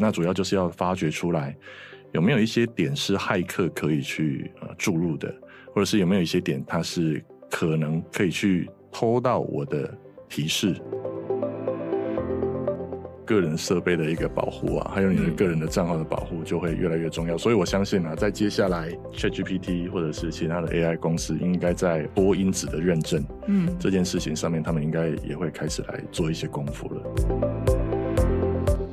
那主要就是要发掘出来有没有一些点是骇客可以去呃注入的，或者是有没有一些点它是可能可以去偷到我的提示。个人设备的一个保护啊，还有你的个人的账号的保护就会越来越重要。所以我相信啊，在接下来 ChatGPT 或者是其他的 AI 公司，应该在多因子的认证，嗯，这件事情上面，他们应该也会开始来做一些功夫了。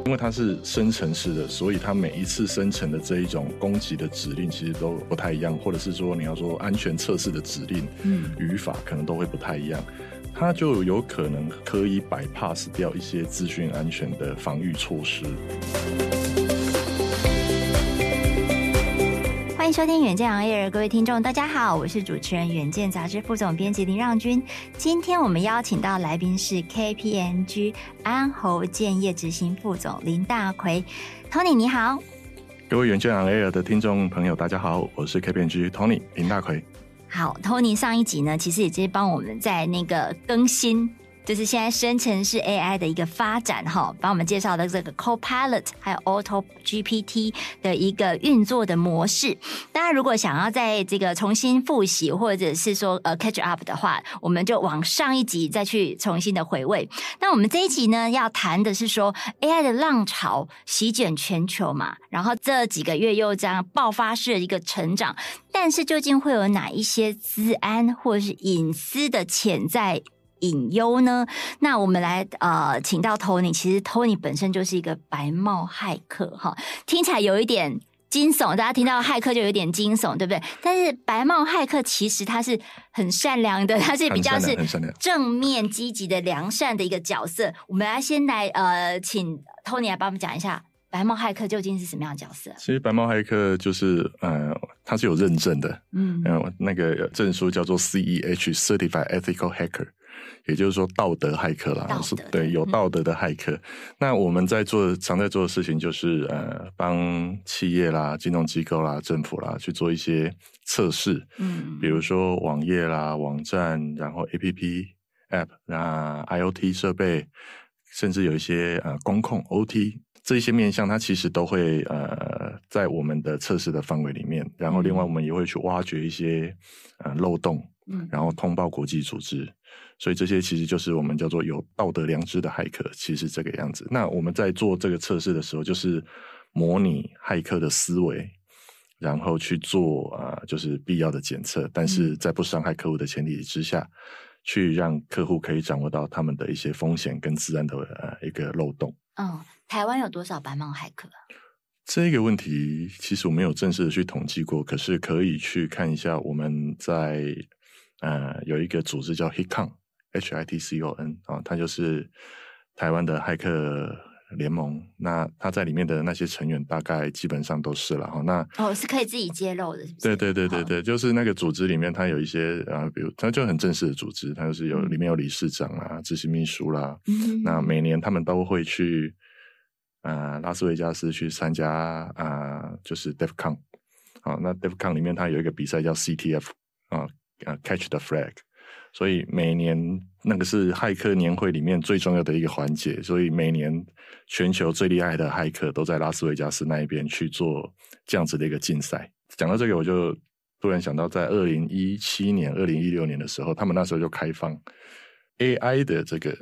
因为它是生成式的，所以它每一次生成的这一种攻击的指令其实都不太一样，或者是说你要说安全测试的指令，嗯，语法可能都会不太一样。它就有可能可以 bypass 掉一些资讯安全的防御措施。欢迎收听《远见 on air》，各位听众，大家好，我是主持人《远见》杂志副总编辑林让君。今天我们邀请到来宾是 KPMG 安侯建业执行副总林大奎，Tony 你好。各位《远见 on air》的听众朋友，大家好，我是 KPMG Tony 林大奎。好，Tony 上一集呢，其实也直接帮我们在那个更新。就是现在生成式 AI 的一个发展哈，帮我们介绍的这个 Copilot 还有 Auto GPT 的一个运作的模式。大家如果想要在这个重新复习或者是说呃 catch up 的话，我们就往上一集再去重新的回味。那我们这一集呢，要谈的是说 AI 的浪潮席卷全球嘛，然后这几个月又这样爆发式的一个成长，但是究竟会有哪一些资安或者是隐私的潜在隐忧呢？那我们来呃，请到 Tony。其实 Tony 本身就是一个白帽骇客哈，听起来有一点惊悚。大家听到骇客就有点惊悚，对不对？但是白帽骇客其实他是很善良的，他是比较是正面积极的良善的一个角色。我们来先来呃，请 Tony 来帮我们讲一下白帽骇客究竟是什么样的角色？其实白帽骇客就是呃，他是有认证的，嗯，呃、那个证书叫做 CEH（Certified Ethical Hacker）。也就是说，道德骇客啦，是对有道德的骇客。嗯、那我们在做常在做的事情，就是呃，帮企业啦、金融机构啦、政府啦去做一些测试。嗯，比如说网页啦、网站，然后 APP、App，那 IoT 设备，甚至有一些呃工控 OT 这一些面向，它其实都会呃在我们的测试的范围里面。然后，另外我们也会去挖掘一些呃漏洞，嗯，然后通报国际组织。所以这些其实就是我们叫做有道德良知的骇客，其实是这个样子。那我们在做这个测试的时候，就是模拟骇客的思维，然后去做啊、呃，就是必要的检测，但是在不伤害客户的前提之下，嗯、去让客户可以掌握到他们的一些风险跟自然的呃一个漏洞。嗯，台湾有多少白帽骇客？这个问题其实我没有正式的去统计过，可是可以去看一下我们在呃有一个组织叫 HITCON。HITCON 啊，它就是台湾的骇客联盟。那它在里面的那些成员，大概基本上都是了哈。那哦，是可以自己揭露的是不是？对对对对对，就是那个组织里面，它有一些啊，比如它就很正式的组织，它就是有里面有理事长啊、执行秘书啦。嗯。那每年他们都会去啊拉斯维加斯去参加啊，就是 DEFCON。好，那 DEFCON 里面它有一个比赛叫 CTF 啊啊 Catch the Flag。所以每年那个是骇客年会里面最重要的一个环节，所以每年全球最厉害的骇客都在拉斯维加斯那一边去做这样子的一个竞赛。讲到这个，我就突然想到，在二零一七年、二零一六年的时候，他们那时候就开放 AI 的这个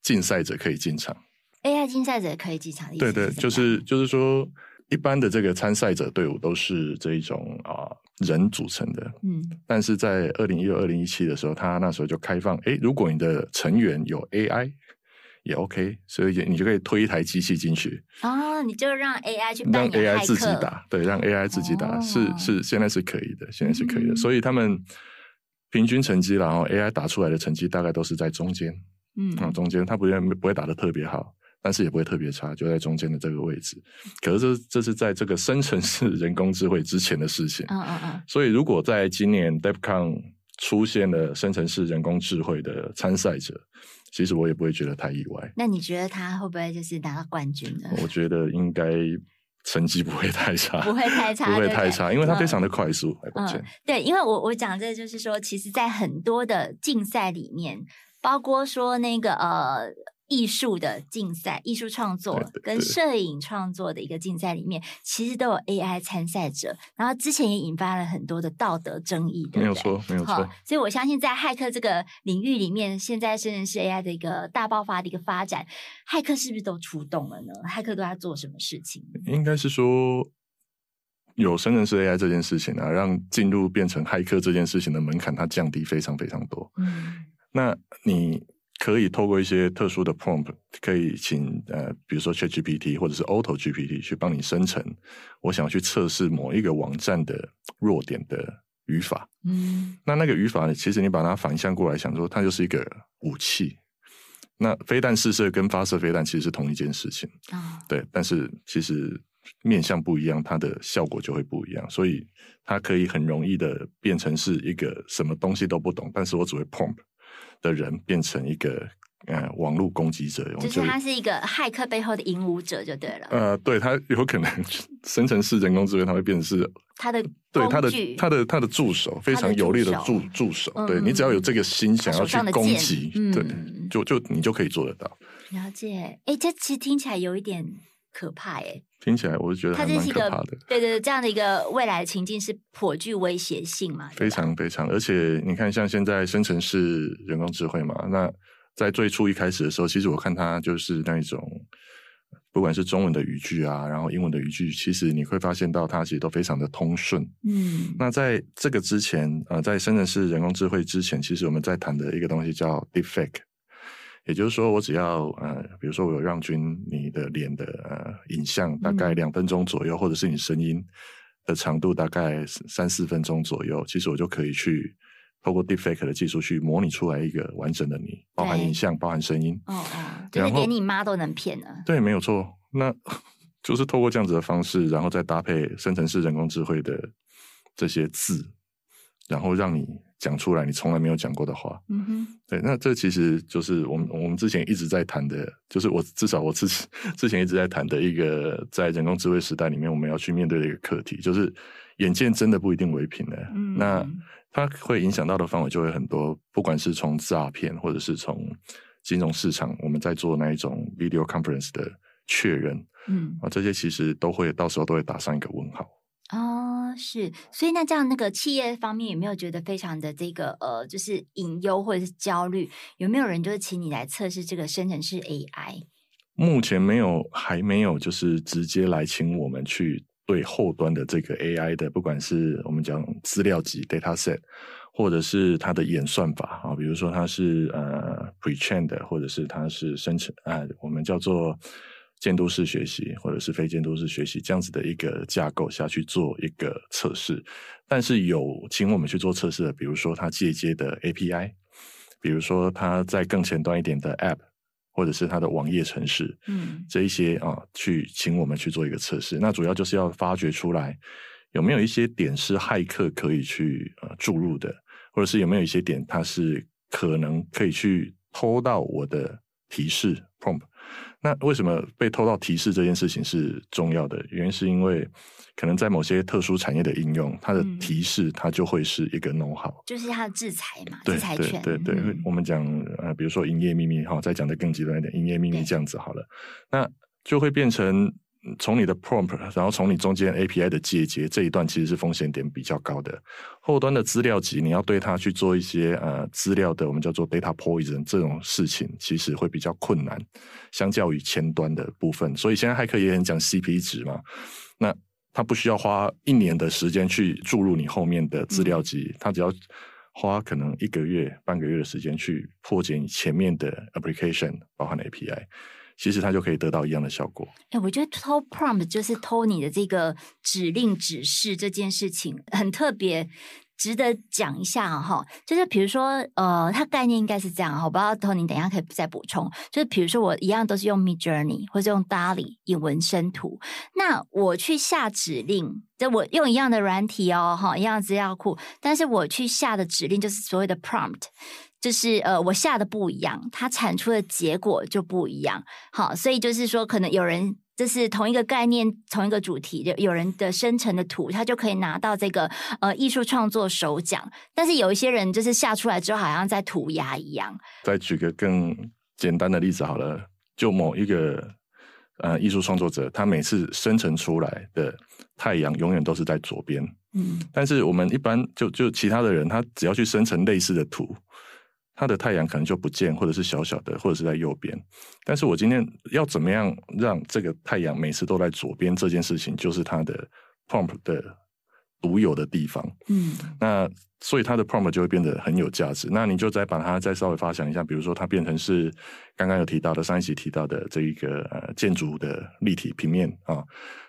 竞赛者可以进场。AI 竞赛者可以进场？对对，就是就是说。一般的这个参赛者队伍都是这一种啊人组成的，嗯，但是在二零一六、二零一七的时候，他那时候就开放，诶，如果你的成员有 AI 也 OK，所以你就可以推一台机器进去。哦，你就让 AI 去让 AI 自己打，对，让 AI 自己打，哦、是是，现在是可以的，现在是可以的。嗯、所以他们平均成绩，然后 AI 打出来的成绩大概都是在中间，嗯，啊，中间，他不会不会打得特别好。但是也不会特别差，就在中间的这个位置。可是这这是在这个生成式人工智慧之前的事情。嗯嗯嗯。所以如果在今年 DEFCON 出现了生成式人工智慧的参赛者，其实我也不会觉得太意外。那你觉得他会不会就是拿到冠军呢？我觉得应该成绩不会太差，不会太差，不会太差，因为他非常的快速。嗯，嗯，对，因为我我讲这就是说，其实，在很多的竞赛里面，包括说那个呃。艺术的竞赛、艺术创作跟摄影创作的一个竞赛里面，其实都有 AI 参赛者，然后之前也引发了很多的道德争议，对不对？没有错，没有错。所以我相信，在骇客这个领域里面，现在生成式 AI 的一个大爆发的一个发展，骇客是不是都出动了呢？骇客都在做什么事情？应该是说，有生成式 AI 这件事情啊，让进入变成骇客这件事情的门槛，它降低非常非常多。嗯，那你。可以透过一些特殊的 prompt，可以请呃，比如说 ChatGPT 或者是 AutoGPT 去帮你生成。我想要去测试某一个网站的弱点的语法。嗯，那那个语法呢，其实你把它反向过来想说，它就是一个武器。那飞弹试射跟发射飞弹其实是同一件事情。啊，对，但是其实面向不一样，它的效果就会不一样。所以它可以很容易的变成是一个什么东西都不懂，但是我只会 prompt。的人变成一个呃网络攻击者，就是他是一个骇客背后的引舞者就对了。呃，对，他有可能生成式人工智能，他会变成是他的对他的他的他的助手，非常有力的助助手。嗯、对你只要有这个心想要去攻击，嗯、对，就就你就可以做得到。了解，哎，这其实听起来有一点可怕，哎。听起来我是觉得它这是一个。对对对，这样的一个未来的情境是颇具威胁性嘛？非常非常，而且你看，像现在生成式人工智慧嘛，那在最初一开始的时候，其实我看它就是那一种，不管是中文的语句啊，然后英文的语句，其实你会发现到它其实都非常的通顺。嗯，那在这个之前，呃，在生成式人工智慧之前，其实我们在谈的一个东西叫 deepfake。也就是说，我只要呃，比如说我有让君你的脸的呃影像大概两分钟左右，嗯、或者是你声音的长度大概三四分钟左右，其实我就可以去透过 Deepfake 的技术去模拟出来一个完整的你，包含影像，包含声音。哦哦，就是连你妈都能骗了。对，没有错。那 就是透过这样子的方式，然后再搭配生成式人工智慧的这些字，然后让你。讲出来你从来没有讲过的话，嗯哼，对，那这其实就是我们我们之前一直在谈的，就是我至少我之之前一直在谈的一个在人工智慧时代里面我们要去面对的一个课题，就是眼见真的不一定为凭的，嗯，那它会影响到的范围就会很多，不管是从诈骗或者是从金融市场，我们在做那一种 video conference 的确认，嗯，啊，这些其实都会到时候都会打上一个问号。哦，是，所以那这样那个企业方面有没有觉得非常的这个呃，就是隐忧或者是焦虑？有没有人就是请你来测试这个生成式 AI？目前没有，还没有，就是直接来请我们去对后端的这个 AI 的，不管是我们讲资料集 data set，或者是它的演算法啊，比如说它是呃 pre-trained 的，或者是它是生成啊、呃，我们叫做。监督式学习或者是非监督式学习这样子的一个架构下去做一个测试，但是有请我们去做测试的，比如说它借接的 API，比如说它在更前端一点的 App，或者是它的网页程式，嗯，这一些啊，去请我们去做一个测试。那主要就是要发掘出来有没有一些点是骇客可以去呃注入的，或者是有没有一些点它是可能可以去偷到我的提示 prompt。那为什么被偷到提示这件事情是重要的？原因是因为可能在某些特殊产业的应用，它的提示它就会是一个 know-how，就是它的制裁嘛，对制裁权。对对对，嗯、我们讲呃，比如说营业秘密哈，再讲的更极端一点，营业秘密这样子好了，那就会变成。从你的 prompt，然后从你中间 API 的借接这一段，其实是风险点比较高的。后端的资料集，你要对它去做一些呃资料的，我们叫做 data poison 这种事情，其实会比较困难，相较于前端的部分。所以现在骇客也很讲 CP 值嘛，那它不需要花一年的时间去注入你后面的资料集，他、嗯、只要花可能一个月、半个月的时间去破解你前面的 application，包含 API。其实它就可以得到一样的效果。哎，我觉得偷 prompt 就是偷你的这个指令指示这件事情很特别，值得讲一下哈。就是比如说，呃，它概念应该是这样哈，我不知道 Tony 等一下可以再补充。就是比如说，我一样都是用 Midjourney 或者用 DALL-E 引文生图，那我去下指令，就我用一样的软体哦，哈，一样的资料库，但是我去下的指令就是所谓的 prompt。就是呃，我下的不一样，它产出的结果就不一样。好，所以就是说，可能有人这是同一个概念、同一个主题，就有人的生成的图，他就可以拿到这个呃艺术创作首奖。但是有一些人就是下出来之后，好像在涂鸦一样。再举个更简单的例子好了，就某一个呃艺术创作者，他每次生成出来的太阳永远都是在左边。嗯，但是我们一般就就其他的人，他只要去生成类似的图，他的太阳可能就不见，或者是小小的，或者是在右边。但是我今天要怎么样让这个太阳每次都在左边？这件事情就是它的 prompt 的独有的地方。嗯，那所以它的 prompt 就会变得很有价值。那你就再把它再稍微发想一下，比如说它变成是刚刚有提到的上一集提到的这一个呃建筑的立体平面啊，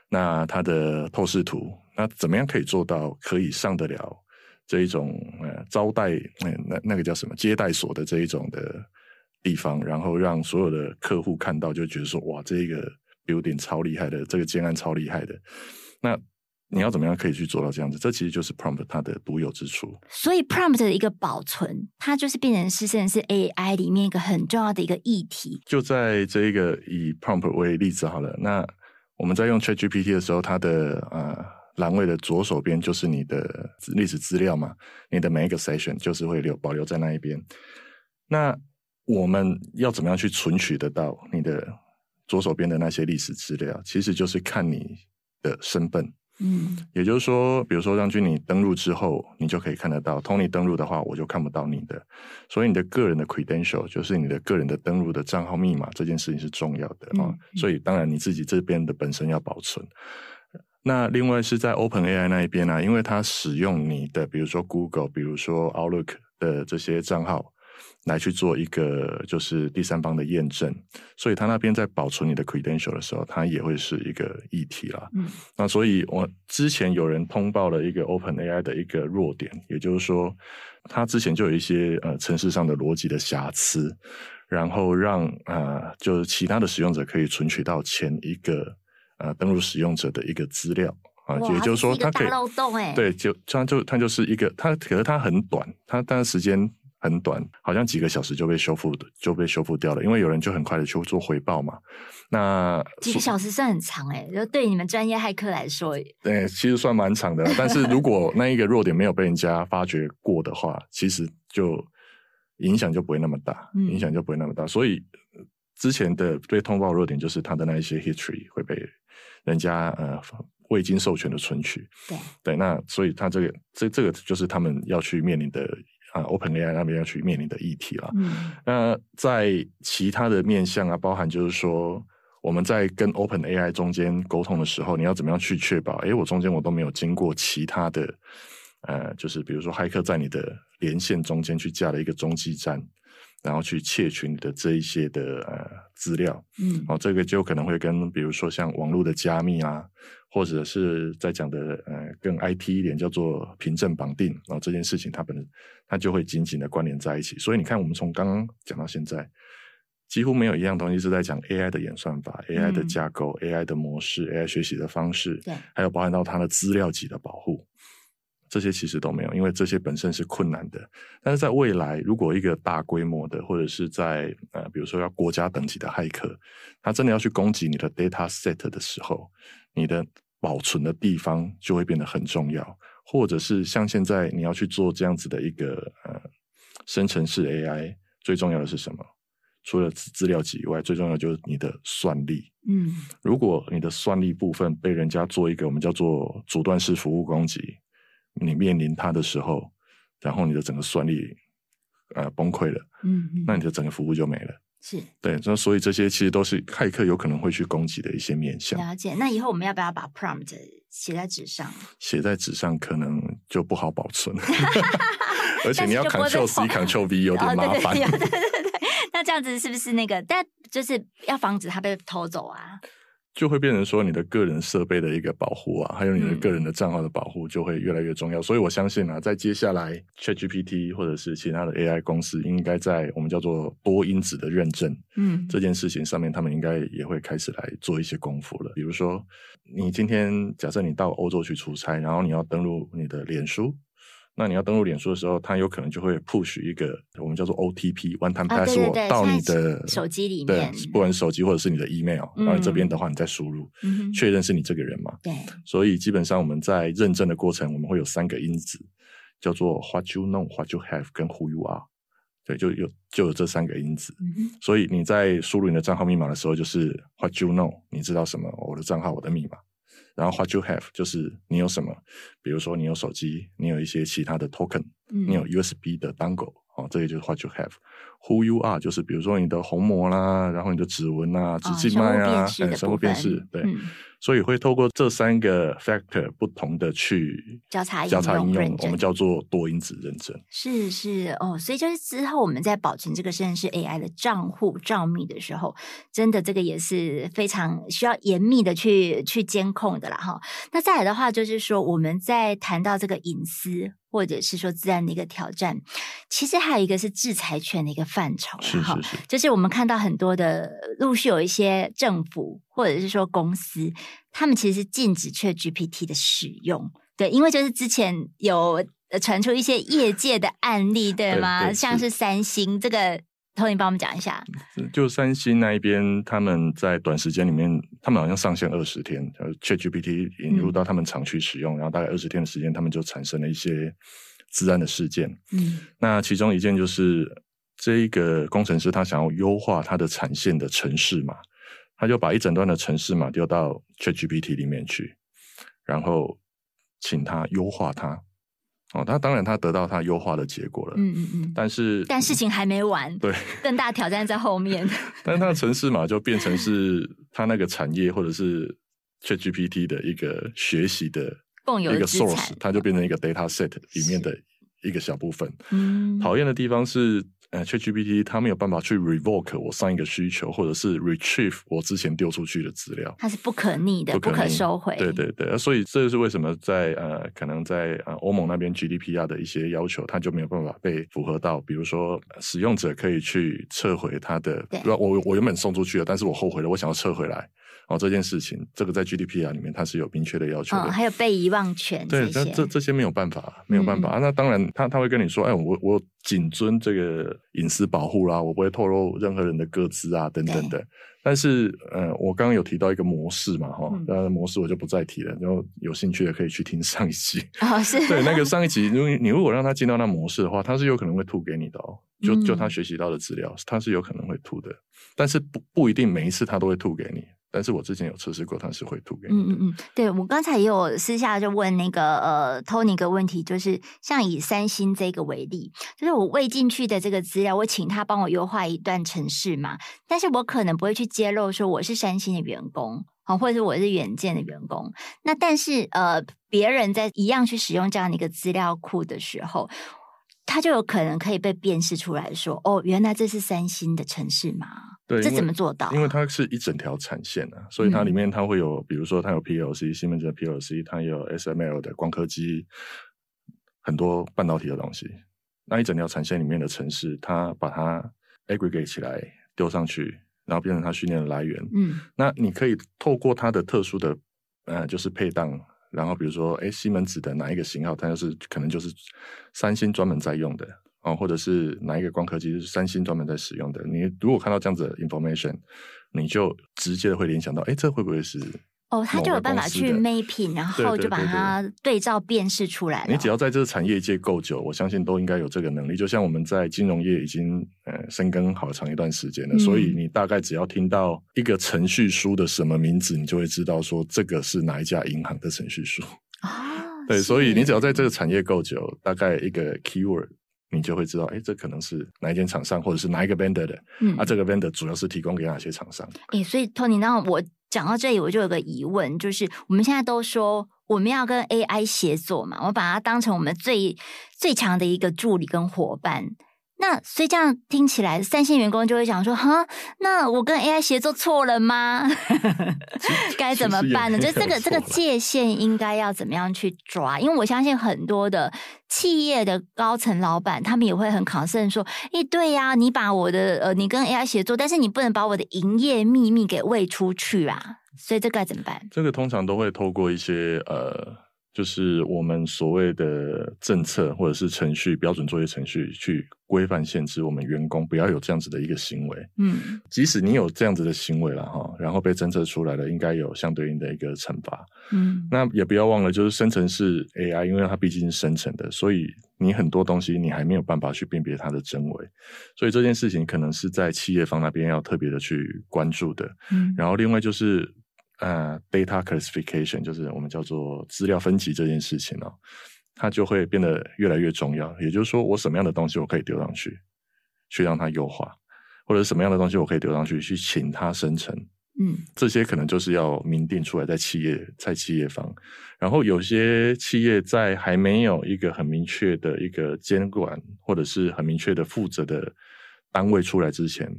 那它的透视图。那怎么样可以做到可以上得了这一种呃招待那那那个叫什么接待所的这一种的地方，然后让所有的客户看到就觉得说哇，这个 building 超厉害的，这个建案超厉害的。那你要怎么样可以去做到这样子？这其实就是 prompt 它的独有之处。所以 prompt 的一个保存，它就是变成是甚至是 AI 里面一个很重要的一个议题。就在这一个以 prompt 为例子好了，那我们在用 ChatGPT 的时候，它的呃。栏位的左手边就是你的历史资料嘛，你的每一个 session 就是会留保留在那一边。那我们要怎么样去存取得到你的左手边的那些历史资料？其实就是看你的身份。嗯，也就是说，比如说让君你登录之后，你就可以看得到。Tony 登录的话，我就看不到你的。所以你的个人的 credential 就是你的个人的登录的账号密码，这件事情是重要的啊。嗯，所以当然你自己这边的本身要保存。那另外是在 OpenAI 那一边呢、啊，因为它使用你的，比如说 Google，比如说 Outlook 的这些账号来去做一个就是第三方的验证，所以它那边在保存你的 credential 的时候，它也会是一个议题啦。嗯，那所以我之前有人通报了一个 OpenAI 的一个弱点，也就是说，它之前就有一些呃程式上的逻辑的瑕疵，然后让呃就是其他的使用者可以存取到前一个。呃，登录使用者的一个资料啊，也就是说，它可以漏洞哎，对，就它就它就是一个，它可是它很短，它但是时间很短，好像几个小时就被修复的，就被修复掉了，因为有人就很快的去做回报嘛。那几个小时算很长哎，就对你们专业骇客来说，对，其实算蛮长的。但是如果那一个弱点没有被人家发掘过的话，其实就影响就不会那么大，影响就不会那么大。嗯、所以之前的被通报弱点就是它的那一些 history 会被。人家呃未经授权的存取，对对，那所以他这个这这个就是他们要去面临的啊，OpenAI 那边要去面临的议题了。嗯，那在其他的面向啊，包含就是说我们在跟 OpenAI 中间沟通的时候，你要怎么样去确保？诶，我中间我都没有经过其他的呃，就是比如说骇客在你的连线中间去架了一个中继站。然后去窃取你的这一些的呃资料，嗯，哦，这个就可能会跟比如说像网络的加密啊，或者是在讲的呃更 IT 一点叫做凭证绑定，然后这件事情它本身它就会紧紧的关联在一起。所以你看，我们从刚刚讲到现在，几乎没有一样东西是在讲 AI 的演算法、嗯、AI 的架构、AI 的模式、AI 学习的方式，对，还有包含到它的资料级的保护。这些其实都没有，因为这些本身是困难的。但是在未来，如果一个大规模的，或者是在呃，比如说要国家等级的骇客，他真的要去攻击你的 data set 的时候，你的保存的地方就会变得很重要。或者是像现在你要去做这样子的一个呃生成式 AI，最重要的是什么？除了资料集以外，最重要就是你的算力。嗯，如果你的算力部分被人家做一个我们叫做阻断式服务攻击。你面临它的时候，然后你的整个算力呃崩溃了，嗯，嗯，那你的整个服务就没了。是对，那所以这些其实都是骇客有可能会去攻击的一些面向。了解。那以后我们要不要把 prompt 写在纸上？写在纸上可能就不好保存 而且你要 Ctrl C Ctrl V 有点麻烦。对对对对，那这样子是不是那个？但就是要防止它被偷走啊。就会变成说，你的个人设备的一个保护啊，还有你的个人的账号的保护就会越来越重要。嗯、所以我相信啊，在接下来 ChatGPT 或者是其他的 AI 公司，应该在我们叫做多因子的认证，嗯，这件事情上面，他们应该也会开始来做一些功夫了。比如说，你今天假设你到欧洲去出差，然后你要登录你的脸书。那你要登录脸书的时候，它有可能就会 push 一个我们叫做 OTP one time password 到你的手机里面，对不管是手机或者是你的 email，然后这边的话你再输入，确认是你这个人嘛？对。所以基本上我们在认证的过程，我们会有三个因子，叫做 what you know、what you have 跟 who you are。对，就有就有这三个因子。嗯、所以你在输入你的账号密码的时候，就是 What you know，你知道什么？我的账号，我的密码。然后 What you have，就是你有什么？比如说你有手机，你有一些其他的 token，、嗯、你有 USB 的 dongle，哦，这个就是 What you have。Who you are，就是比如说你的虹膜啦，然后你的指纹啊、指静脉啊，哎，生物辨识，对。嗯所以会透过这三个 factor 不同的去交叉交叉应用，我们叫做多因子认证。是是哦，所以就是之后我们在保存这个实验室 AI 的账户账密的时候，真的这个也是非常需要严密的去去监控的啦哈。那再来的话，就是说我们在谈到这个隐私。或者是说自然的一个挑战，其实还有一个是制裁权的一个范畴，是是是，就是我们看到很多的陆续有一些政府或者是说公司，他们其实禁止 ChatGPT 的使用，对，因为就是之前有传出一些业界的案例，对吗？对对像是三星这个。Tony 帮我们讲一下，就三星那一边，他们在短时间里面，他们好像上线二十天呃，ChatGPT 引入到他们厂区使用，嗯、然后大概二十天的时间，他们就产生了一些治安的事件。嗯，那其中一件就是这一个工程师他想要优化他的产线的城市码，他就把一整段的城市码丢到 ChatGPT 里面去，然后请他优化它。哦，他当然他得到他优化的结果了，嗯嗯嗯，但是但事情还没完，对，更大挑战在后面。但是他的城市嘛就变成是他那个产业或者是 ChatGPT 的一个学习的共有一个 source，它就变成一个 data set 里面的一个小部分。嗯，讨厌的地方是。呃，ChatGPT 它没有办法去 revoke 我上一个需求，或者是 retrieve 我之前丢出去的资料，它是不可逆的，不可，不可收回。对对对，所以这是为什么在呃，可能在呃欧盟那边 GDPR 的一些要求，它就没有办法被符合到。比如说，使用者可以去撤回它的，对我我原本送出去了，但是我后悔了，我想要撤回来。哦，这件事情，这个在 GDPR 里面它是有明确的要求的。哦，还有被遗忘权。对，这这这些没有办法，没有办法。嗯、啊。那当然他，他他会跟你说，哎，我我谨遵这个隐私保护啦，我不会透露任何人的个资啊，等等的。但是，呃，我刚刚有提到一个模式嘛，哈、嗯，那模式我就不再提了。然后有兴趣的可以去听上一集。哦，是。对，那个上一集，因为你如果让他进到那模式的话，他是有可能会吐给你的哦。就就他学习到的资料，他是有可能会吐的。但是不不一定每一次他都会吐给你。但是我之前有测试过，它是会吐给你。嗯嗯嗯，对，我刚才也有私下就问那个呃 Tony 一个问题，就是像以三星这个为例，就是我喂进去的这个资料，我请他帮我优化一段程式嘛，但是我可能不会去揭露说我是三星的员工，啊，或者是我是远见的员工。那但是呃，别人在一样去使用这样的一个资料库的时候。他就有可能可以被辨识出来说，哦，原来这是三星的城市吗？对，这怎么做到？因为它是一整条产线啊，所以它里面它会有，嗯、比如说它有 PLC，西门子的 PLC，它有 SML 的光刻机，很多半导体的东西。那一整条产线里面的城市，它把它 aggregate 起来丢上去，然后变成它训练的来源。嗯，那你可以透过它的特殊的，呃，就是配当。然后比如说，哎，西门子的哪一个型号，它就是可能就是三星专门在用的哦，或者是哪一个光刻机是三星专门在使用的。你如果看到这样子的 information，你就直接会联想到，哎，这会不会是？哦，他就有办法去 mapping，然后就把它对照辨识出来。你只要在这个产业界够久，我相信都应该有这个能力。就像我们在金融业已经呃深耕好长一段时间了，嗯、所以你大概只要听到一个程序书的什么名字，你就会知道说这个是哪一家银行的程序书啊。对，所以你只要在这个产业够久，大概一个 keyword，你就会知道，哎，这可能是哪一间厂商，或者是哪一个 vendor 的。嗯，啊，这个 vendor 主要是提供给哪些厂商？哎，所以 Tony，那我。讲到这里，我就有个疑问，就是我们现在都说我们要跟 AI 协作嘛，我把它当成我们最最强的一个助理跟伙伴。那所以这样听起来，三线员工就会想说：哈，那我跟 AI 协作错了吗？该怎么办呢？就这个这个界限应该要怎么样去抓？因为我相信很多的企业的高层老板，他们也会很 concern 说：诶，对呀，你把我的呃，你跟 AI 协作，但是你不能把我的营业秘密给喂出去啊。所以这该怎么办？这个通常都会透过一些呃。就是我们所谓的政策或者是程序标准作业程序去规范限制我们员工不要有这样子的一个行为。嗯，即使你有这样子的行为了哈，然后被侦测出来了，应该有相对应的一个惩罚。嗯，那也不要忘了，就是生成式 AI，因为它毕竟是生成的，所以你很多东西你还没有办法去辨别它的真伪，所以这件事情可能是在企业方那边要特别的去关注的。嗯，然后另外就是呃，data classification，就是我们叫做资料分级这件事情哦，它就会变得越来越重要。也就是说，我什么样的东西我可以丢上去，去让它优化，或者什么样的东西我可以丢上去，去请它生成。嗯，这些可能就是要明定出来，在企业在企业方，然后有些企业在还没有一个很明确的一个监管，或者是很明确的负责的单位出来之前，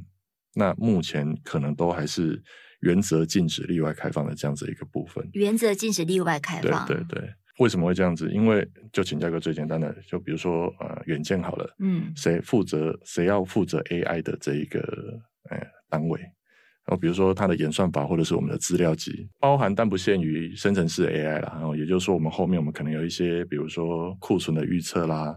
那目前可能都还是原则禁止例外开放的这样子一个部分。原则禁止例外开放，对对对。为什么会这样子？因为就请教一个最简单的，就比如说呃，远见好了，嗯，谁负责谁要负责 AI 的这一个呃单位？然后比如说它的演算法，或者是我们的资料集，包含但不限于生成式 AI 啦。然后也就是说，我们后面我们可能有一些，比如说库存的预测啦、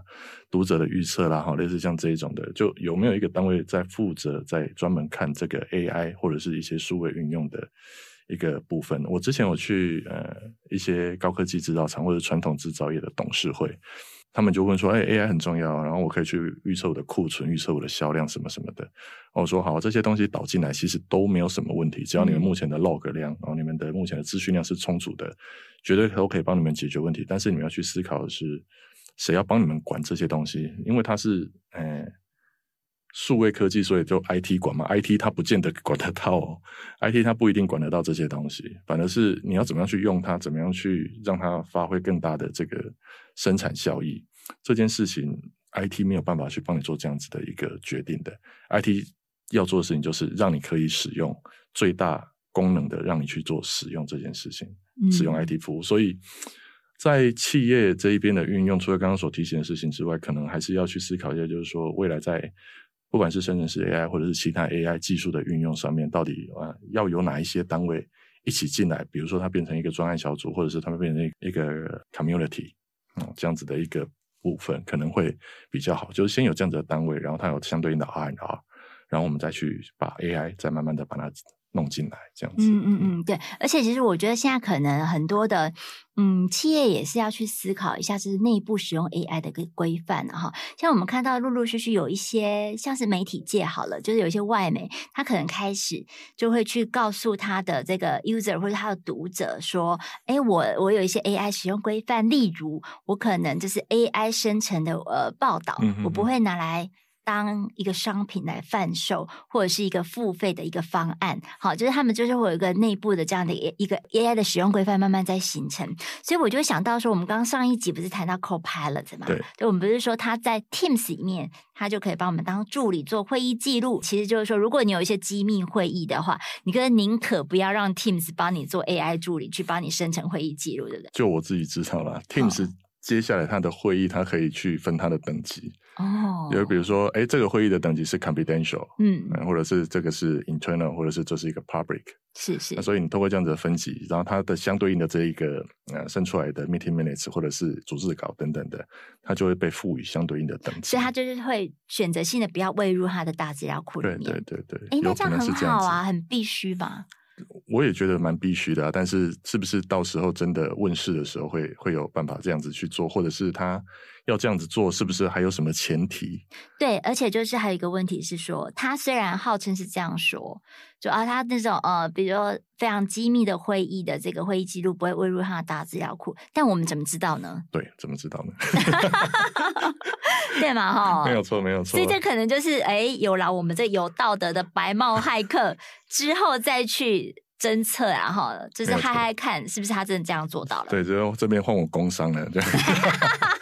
读者的预测啦，哈，类似像这一种的，就有没有一个单位在负责，在专门看这个 AI 或者是一些数位运用的一个部分？我之前有去呃一些高科技制造厂或者传统制造业的董事会。他们就问说：“哎，AI 很重要，然后我可以去预测我的库存，预测我的销量什么什么的。”我说：“好，这些东西导进来其实都没有什么问题，只要你们目前的 log 量，然后你们的目前的资讯量是充足的，绝对都可以帮你们解决问题。但是你们要去思考的是，谁要帮你们管这些东西？因为它是，呃，数位科技，所以就 IT 管嘛，IT 它不见得管得到哦，IT 它不一定管得到这些东西，反而是你要怎么样去用它，怎么样去让它发挥更大的这个生产效益。这件事情，IT 没有办法去帮你做这样子的一个决定的。IT 要做的事情就是让你可以使用最大功能的，让你去做使用这件事情，使用 IT 服务。所以在企业这一边的运用，除了刚刚所提醒的事情之外，可能还是要去思考一下，就是说未来在。不管是生成式 AI 或者是其他 AI 技术的运用上面，到底啊要有哪一些单位一起进来？比如说它变成一个专案小组，或者是他们变成一个 community，嗯，这样子的一个部分可能会比较好。就是先有这样子的单位，然后它有相对应的 R&R，然后我们再去把 AI 再慢慢的把它。弄进来这样子，嗯嗯嗯，对，而且其实我觉得现在可能很多的，嗯，企业也是要去思考一下，就是内部使用 AI 的个规范哈。像我们看到陆陆续续有一些，像是媒体界好了，就是有一些外媒，他可能开始就会去告诉他的这个 user 或者他的读者说，哎，我我有一些 AI 使用规范，例如我可能就是 AI 生成的呃报道，嗯哼哼，我不会拿来。当一个商品来贩售，或者是一个付费的一个方案，好，就是他们就是会有一个内部的这样的一个 AI 的使用规范慢慢在形成。所以我就想到说，我们刚刚上一集不是谈到 Copilot 吗？对，就我们不是说他在 Teams 里面，他就可以帮我们当助理做会议记录。其实就是说，如果你有一些机密会议的话，你可能宁可不要让 Teams 帮你做 AI 助理去帮你生成会议记录，对不对？就我自己知道了，Teams 接下来他的会议，他可以去分他的等级。哦，有比如说，哎，这个会议的等级是 confidential，嗯，或者是这个是 internal，或者是这是一个 public，是是。那所以你通过这样子的分级，然后它的相对应的这一个呃生出来的 meeting minutes 或者是组织稿等等的，它就会被赋予相对应的等级。所以它就是会选择性的不要喂入它的大资料库里面。对对对对。哎，那这样很好啊，很必须吧？我也觉得蛮必须的啊，但是是不是到时候真的问世的时候会会有办法这样子去做，或者是他？要这样子做，是不是还有什么前提？对，而且就是还有一个问题是说，他虽然号称是这样说，就啊，他那种呃，比如说非常机密的会议的这个会议记录不会喂入他的大资料库，但我们怎么知道呢？对，怎么知道呢？对嘛，哈，没有错，没有错。所以这可能就是哎，有了我们这有道德的白帽骇客 之后再去。侦测啊，哈，就是嗨嗨看是不是他真的这样做到了？对，就这边换我工伤了，对。哎，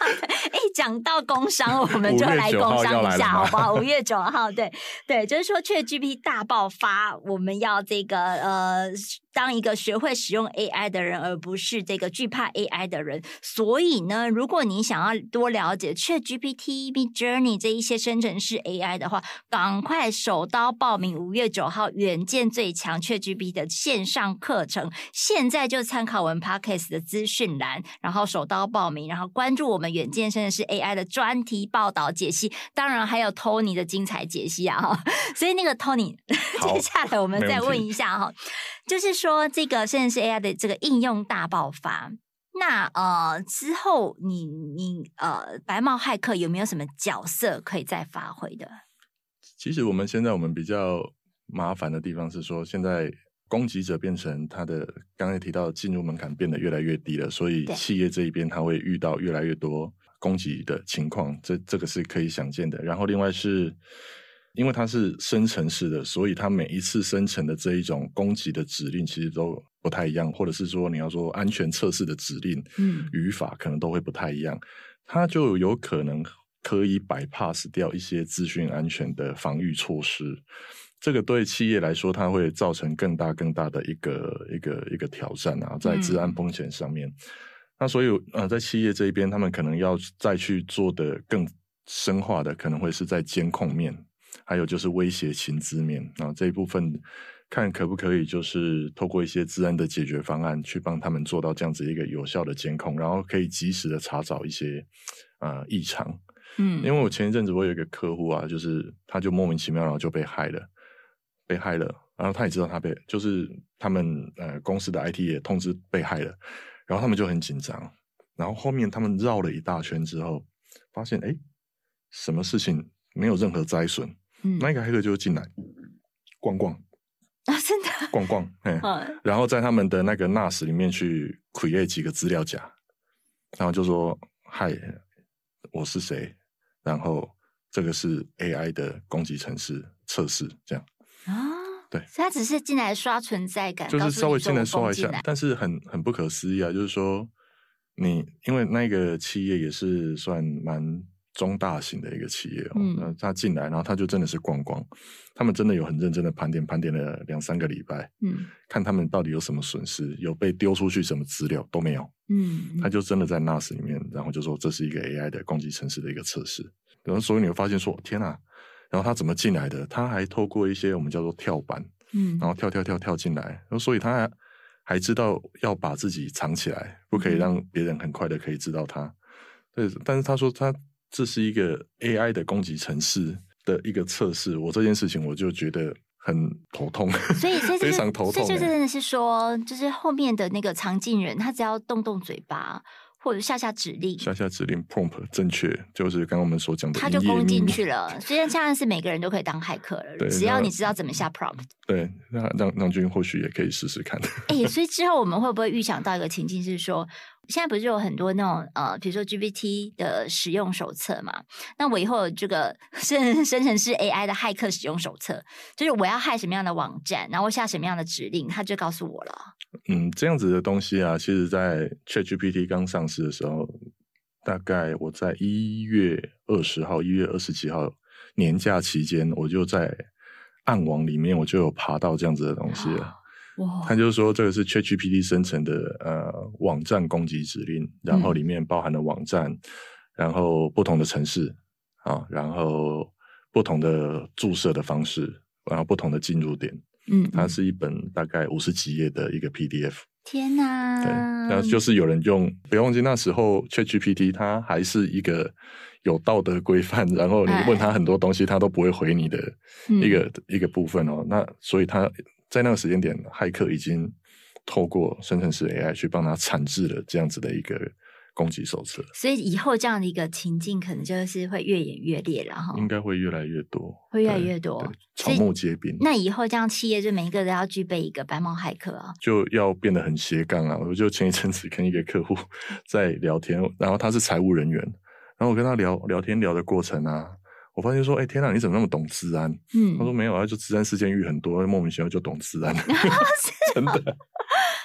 讲到工商，我们就来工商一下，好不好？五月九号，对对，就是说，ChatGPT 大爆发，我们要这个呃。当一个学会使用 AI 的人，而不是这个惧怕 AI 的人。所以呢，如果你想要多了解 ChatGPT、Midjourney 这一些生成式 AI 的话，赶快手刀报名五月九号远见最强 ChatGPT 的线上课程。现在就参考我们 Podcast 的资讯栏，然后手刀报名，然后关注我们远见生成式 AI 的专题报道解析，当然还有 Tony 的精彩解析啊！哈，所以那个 Tony，接下来我们再问一下哈。就是说，这个甚至是 AI 的这个应用大爆发，那呃之后你你呃白帽骇客有没有什么角色可以再发挥的？其实我们现在我们比较麻烦的地方是说，现在攻击者变成他的刚才提到的进入门槛变得越来越低了，所以企业这一边他会遇到越来越多攻击的情况，这这个是可以想见的。然后另外是。因为它是生成式的，所以它每一次生成的这一种攻击的指令其实都不太一样，或者是说你要说安全测试的指令，嗯，语法可能都会不太一样，它就有可能可以 bypass 掉一些资讯安全的防御措施。这个对企业来说，它会造成更大更大的一个一个一个挑战啊，在治安风险上面。嗯、那所以呃，在企业这一边，他们可能要再去做的更深化的，可能会是在监控面。还有就是威胁情资面啊，这一部分看可不可以就是透过一些治安的解决方案，去帮他们做到这样子一个有效的监控，然后可以及时的查找一些啊异常。嗯，因为我前一阵子我有一个客户啊，就是他就莫名其妙然后就被害了，被害了，然后他也知道他被，就是他们呃公司的 IT 也通知被害了，然后他们就很紧张，然后后面他们绕了一大圈之后，发现哎，什么事情没有任何灾损。嗯、那个黑客就进来逛逛。啊，真的？逛逛，嗯，然后在他们的那个 NAS 里面去 create 几个资料夹，然后就说：“嗨，我是谁？然后这个是 AI 的攻击程式测试，这样。啊，对，所以他只是进来刷存在感，就是稍微进来刷一下，但是很很不可思议啊，就是说你因为那个企业也是算蛮。中大型的一个企业哦，嗯、那他进来，然后他就真的是逛逛，他们真的有很认真的盘点，盘点了两三个礼拜，嗯，看他们到底有什么损失，有被丢出去什么资料都没有，嗯，他就真的在 NAS 里面，然后就说这是一个 AI 的攻击城市的一个测试，然后所以你会发现说天哪，然后他怎么进来的？他还透过一些我们叫做跳板，嗯，然后跳跳跳跳进来，然后所以他还还知道要把自己藏起来，不可以让别人很快的可以知道他，对，但是他说他。这是一个 AI 的攻击城市的一个测试，我这件事情我就觉得很头痛，所以 非常头痛。这就真的是说，就是后面的那个藏镜人，他只要动动嘴巴。或者下下指令，下下指令，prompt 正确，就是刚刚我们所讲的，他就攻进去了。虽然现在是每个人都可以当骇客了，对只要你知道怎么下 prompt。对，那让让君或许也可以试试看。哎、欸，所以之后我们会不会预想到一个情境，是说，现在不是有很多那种呃，比如说 GPT 的使用手册嘛？那我以后有这个 生生成式 AI 的骇客使用手册，就是我要害什么样的网站，然后下什么样的指令，他就告诉我了。嗯，这样子的东西啊，其实，在 ChatGPT 刚上市的时候，大概我在一月二十号、一月二十几号年假期间，我就在暗网里面，我就有爬到这样子的东西了。哇！他就是说，这个是 ChatGPT 生成的呃网站攻击指令，然后里面包含了网站，嗯、然后不同的城市啊，然后不同的注射的方式，然后不同的进入点。嗯，它是一本大概五十几页的一个 PDF。天哪！对，然后就是有人用，别忘记那时候 ChatGPT 它还是一个有道德规范，然后你问他很多东西，他都不会回你的一个、嗯、一个部分哦。那所以他在那个时间点，骇客已经透过生成式 AI 去帮他产制了这样子的一个。攻击手册，所以以后这样的一个情境，可能就是会越演越烈了哈。应该会越来越多，会越来越多，草木皆兵。那以后这样企业就每一个都要具备一个白帽骇客啊，就要变得很斜杠啊。我就前一阵子跟一个客户在聊天，然后他是财务人员，然后我跟他聊聊天聊的过程啊，我发现说，哎、欸，天哪，你怎么那么懂治安？嗯，他说没有啊，就治安事件遇很多，莫名其妙就懂治安，真的。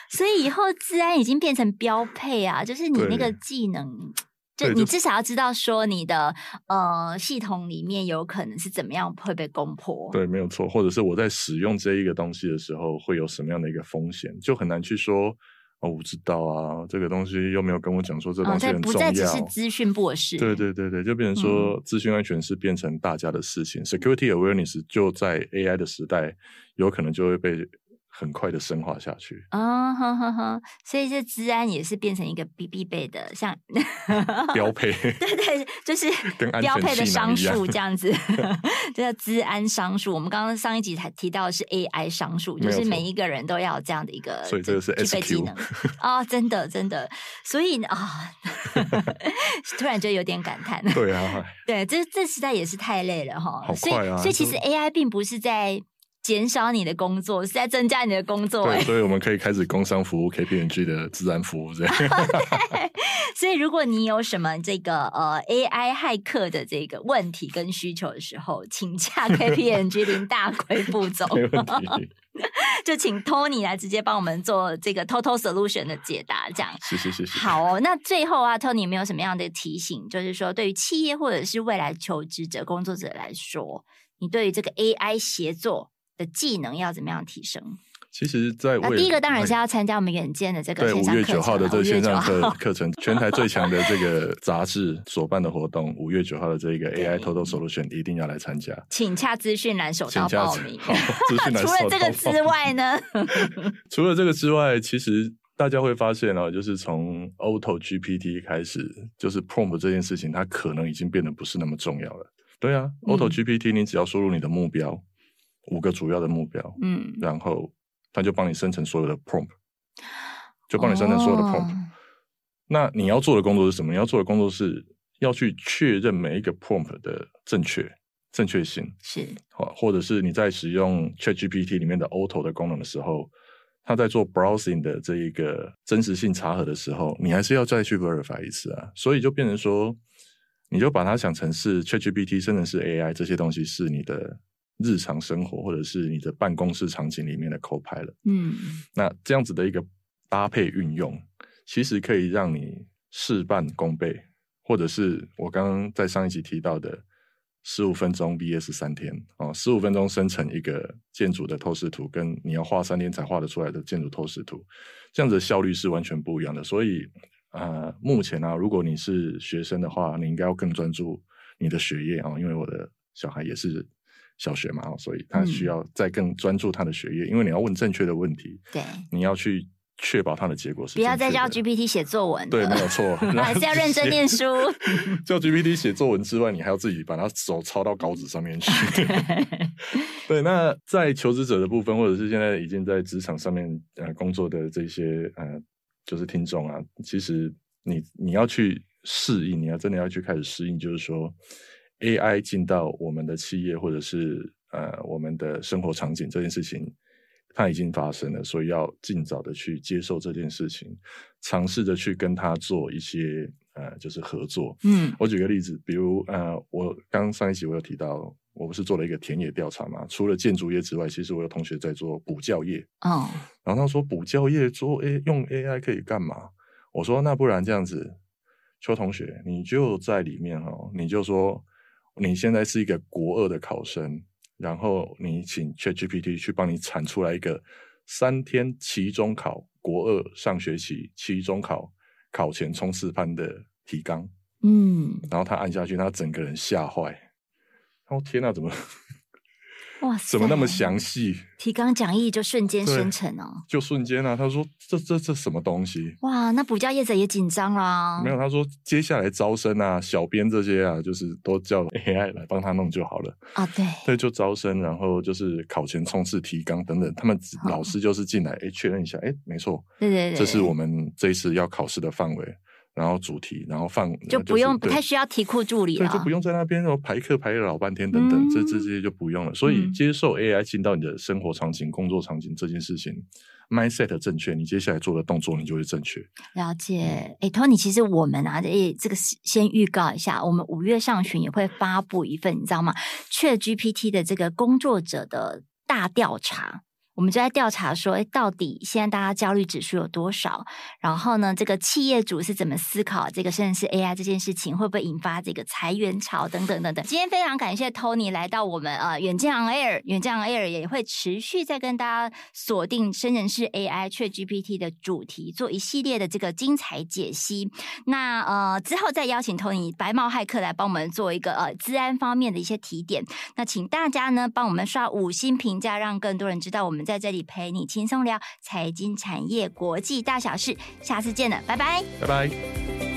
所以以后治安已经变成标配啊，就是你那个技能，就你至少要知道说你的呃系统里面有可能是怎么样会被攻破。对，没有错。或者是我在使用这一个东西的时候，会有什么样的一个风险，就很难去说哦，我知道啊，这个东西又没有跟我讲说这东西很重要。哦、不再只是资讯部的事。对对对对，就变成说资讯安全是变成大家的事情。嗯、Security awareness 就在 AI 的时代，有可能就会被。很快的深化下去啊，哈哈哈！所以这治安也是变成一个必必备的，像 标配，对对，就是 标配的商数这样子，这叫治安商数。我们刚刚上一集才提到的是 AI 商数，就是每一个人都要有这样的一个，所以这个是 SQ 技能啊，真的真的，所以啊，突然就有点感叹，对啊，对，这这实在也是太累了哈，好快啊，所以所以其实 AI 并不是在。减少你的工作是在增加你的工作，对，所以我们可以开始工商服务 KPMG 的自然服务这样。所以如果你有什么这个呃 AI 骇客的这个问题跟需求的时候，请洽 KPMG 林大奎副总，就请 Tony 来直接帮我们做这个 Total Solution 的解答，这样。谢谢谢谢。好哦，那最后啊，Tony 有没有什么样的提醒？就是说，对于企业或者是未来求职者、工作者来说，你对于这个 AI 协作的技能要怎么样提升？其实，在未来，第一个当然是要参加我们远见的这个。对，五月九号的这个线上课 课程，全台最强的这个杂志所办的活动，五月九号的这个 AI Total Solution 一定要来参加。请洽资讯栏手刀报名。好，资讯栏 除了这个之外呢？除了这个之外，其实大家会发现哦，就是从 Auto GPT 开始，就是 Prompt 这件事情，它可能已经变得不是那么重要了。对啊，Auto GPT，你只要输入你的目标。五个主要的目标，嗯，然后他就帮你生成所有的 prompt，就帮你生成所有的 prompt。哦。那你要做的工作是什么？你要做的工作是要去确认每一个 prompt 的正确正确性，是，或或者是你在使用 ChatGPT 里面的 Auto 的功能的时候，它在做 browsing 的这一个真实性查核的时候，你还是要再去 verify 一次啊。所以就变成说，你就把它想成是 ChatGPT，甚至是 AI 这些东西是你的。日常生活或者是你的办公室场景里面的 Copilot，嗯，那这样子的一个搭配运用，其实可以让你事半功倍，或者是我刚刚在上一集提到的十五分钟 VS 三天哦，十五分钟生成一个建筑的透视图，跟你要画三天才画得出来的建筑透视图，这样子的效率是完全不一样的。所以呃，目前呢、啊，如果你是学生的话，你应该要更专注你的学业啊、哦，因为我的小孩也是。小学嘛，所以他需要再更专注他的学业，嗯，因为你要问正确的问题，对，你要去确保他的结果是。不要再叫 GPT 写作文，对，没有错，还是要认真念书。叫 GPT 写作文之外，你还要自己把它手抄到稿纸上面去。对，那在求职者的部分，或者是现在已经在职场上面呃工作的这些呃，就是听众啊，其实你你要去适应，你要真的要去开始适应，就是说。AI 进到我们的企业或者是呃我们的生活场景这件事情，它已经发生了，所以要尽早的去接受这件事情，尝试着去跟它做一些呃就是合作。嗯，我举个例子，比如呃我刚上一集我有提到，我不是做了一个田野调查嘛？除了建筑业之外，其实我有同学在做补教业。哦，然后他说补教业做 A 用 AI 可以干嘛？我说那不然这样子，邱同学你就在里面哦，你就说。你现在是一个国二的考生，然后你请 ChatGPT 去帮你产出来一个三天期中考国二上学期期中考考前冲刺班的提纲，嗯，然后他按下去，他整个人吓坏，哦天哪，怎么？哇塞！怎么那么详细？提纲讲义就瞬间生成哦，就瞬间啊！他说这：“这这这什么东西？”哇，那补教业者也紧张啦。没有，他说接下来招生啊，小编这些啊，就是都叫 AI 来帮他弄就好了啊。对，对，就招生，然后就是考前冲刺提纲等等，他们老师就是进来，哎，确认一下，哎，没错，对对对，这是我们这一次要考试的范围。然后主题，然后放就不用、就是、不太需要题库助理了，对，就不用在那边然后排课排了老半天等等，嗯、这这这些就不用了。所以接受 AI 进到你的生活场景、工作场景这件事情，mindset 正确，你接下来做的动作你就会正确。了解，哎，Tony，其实我们啊，诶，这个先预告一下，我们五月上旬也会发布一份，你知道吗？ChatGPT 的这个工作者的大调查。我们就在调查说，哎，到底现在大家焦虑指数有多少？然后呢，这个企业主是怎么思考这个甚至是 AI 这件事情会不会引发这个裁员潮等等等等。今天非常感谢 Tony 来到我们呃远见 On Air，远见 On Air 也会持续在跟大家锁定生成式 AI ChatGPT 的主题，做一系列的这个精彩解析。那呃之后再邀请 Tony 白帽骇客来帮我们做一个呃资安方面的一些提点。那请大家呢帮我们刷五星评价，让更多人知道我们。在这里陪你轻松聊财经产业国际大小事，下次见了，拜拜，拜拜。